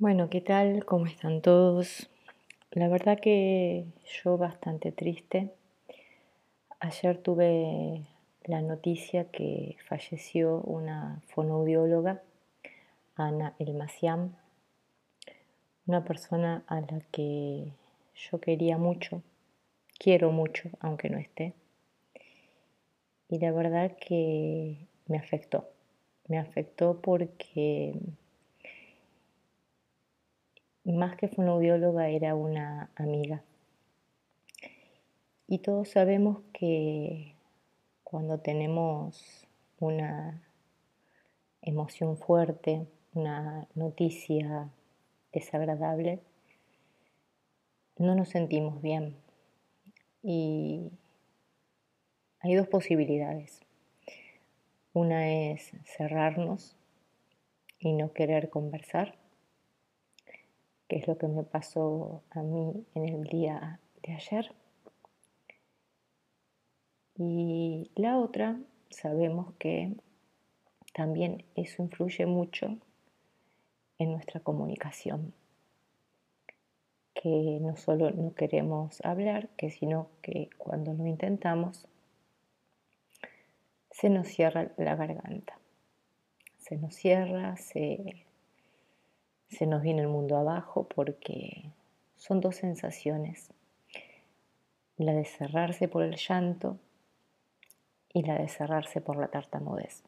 Bueno, ¿qué tal? ¿Cómo están todos? La verdad que yo bastante triste. Ayer tuve la noticia que falleció una fonoaudióloga, Ana Elmaciam, una persona a la que yo quería mucho, quiero mucho, aunque no esté. Y la verdad que me afectó. Me afectó porque más que fonoaudióloga era una amiga. Y todos sabemos que cuando tenemos una emoción fuerte, una noticia desagradable, no nos sentimos bien. Y hay dos posibilidades. Una es cerrarnos y no querer conversar que es lo que me pasó a mí en el día de ayer. Y la otra, sabemos que también eso influye mucho en nuestra comunicación, que no solo no queremos hablar, que sino que cuando lo intentamos se nos cierra la garganta, se nos cierra, se se nos viene el mundo abajo porque son dos sensaciones, la de cerrarse por el llanto y la de cerrarse por la tartamudez.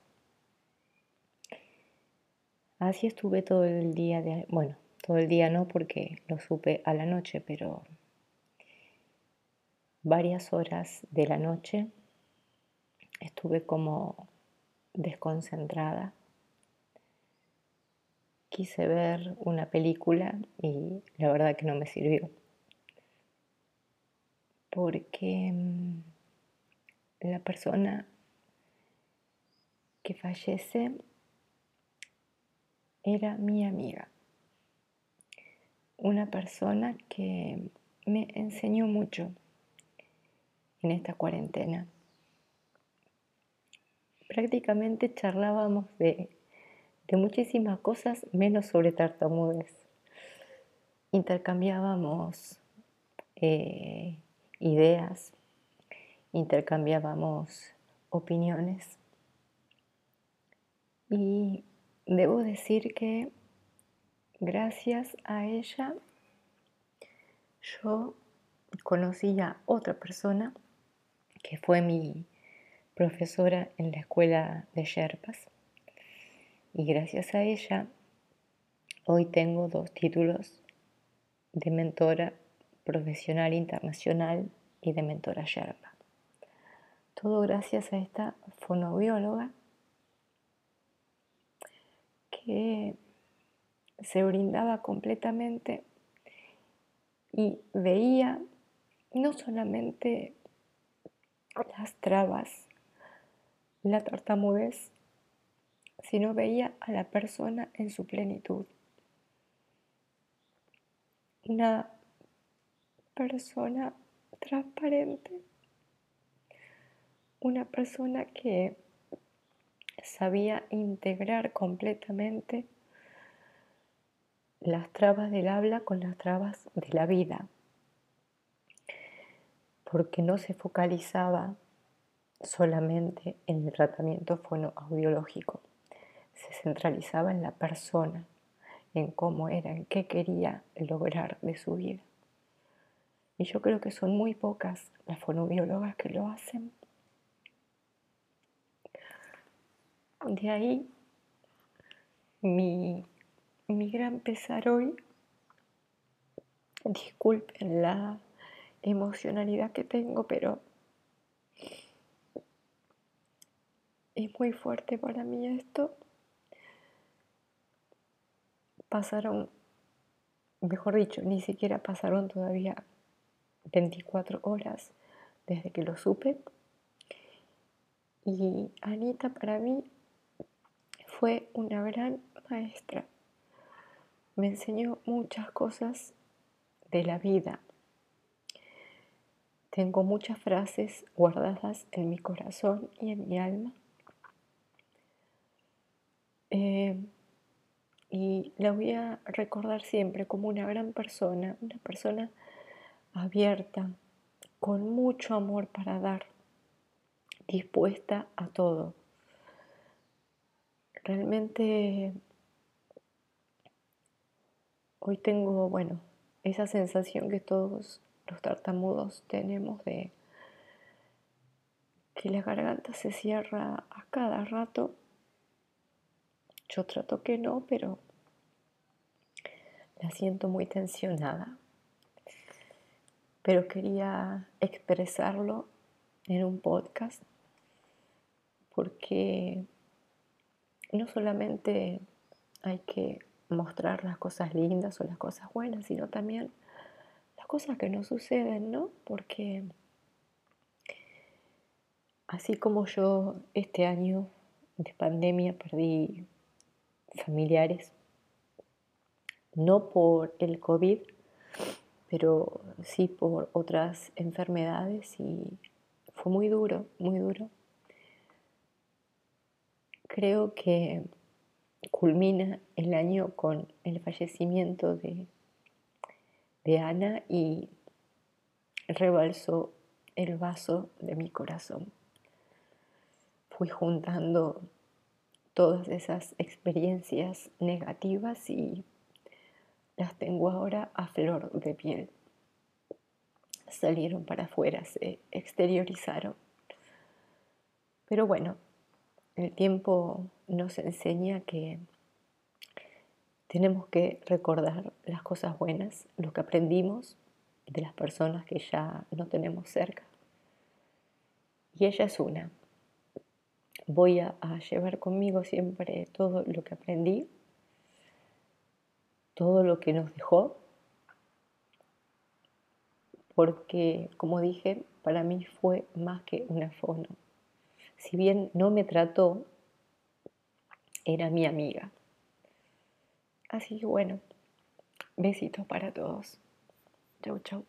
Así estuve todo el día, de, bueno, todo el día no porque lo supe a la noche, pero varias horas de la noche estuve como desconcentrada quise ver una película y la verdad que no me sirvió. Porque mm, la persona que fallece era mi amiga. Una persona que me enseñó mucho en esta cuarentena. Prácticamente charlábamos de de muchísimas cosas menos sobre tartamudez. Intercambiábamos eh, ideas, intercambiábamos opiniones y debo decir que gracias a ella yo conocí a otra persona que fue mi profesora en la escuela de Sherpas y gracias a ella, hoy tengo dos títulos de mentora profesional internacional y de mentora Sherpa. Todo gracias a esta fonobióloga que se brindaba completamente y veía no solamente las trabas, la tartamudez, sino veía a la persona en su plenitud. Una persona transparente, una persona que sabía integrar completamente las trabas del habla con las trabas de la vida, porque no se focalizaba solamente en el tratamiento fonoaudiológico se centralizaba en la persona, en cómo era, en qué quería lograr de su vida. Y yo creo que son muy pocas las fonobiólogas que lo hacen. De ahí mi, mi gran pesar hoy, disculpen la emocionalidad que tengo, pero es muy fuerte para mí esto pasaron, mejor dicho, ni siquiera pasaron todavía 24 horas desde que lo supe. Y Anita para mí fue una gran maestra. Me enseñó muchas cosas de la vida. Tengo muchas frases guardadas en mi corazón y en mi alma. Eh, y la voy a recordar siempre como una gran persona, una persona abierta, con mucho amor para dar, dispuesta a todo. Realmente hoy tengo, bueno, esa sensación que todos los tartamudos tenemos de que la garganta se cierra a cada rato. Yo trato que no, pero la siento muy tensionada. Pero quería expresarlo en un podcast porque no solamente hay que mostrar las cosas lindas o las cosas buenas, sino también las cosas que no suceden, ¿no? Porque así como yo este año de pandemia perdí familiares, no por el COVID, pero sí por otras enfermedades y fue muy duro, muy duro. Creo que culmina el año con el fallecimiento de, de Ana y rebalsó el vaso de mi corazón. Fui juntando todas esas experiencias negativas y las tengo ahora a flor de piel. Salieron para afuera, se exteriorizaron. Pero bueno, el tiempo nos enseña que tenemos que recordar las cosas buenas, lo que aprendimos de las personas que ya no tenemos cerca. Y ella es una. Voy a, llevar conmigo siempre todo lo que aprendí, todo lo que nos dejó, porque, como dije, para mí fue más que una fono si bien no me trató, era mi amiga. Así que bueno, besitos para todos. Chau, chau.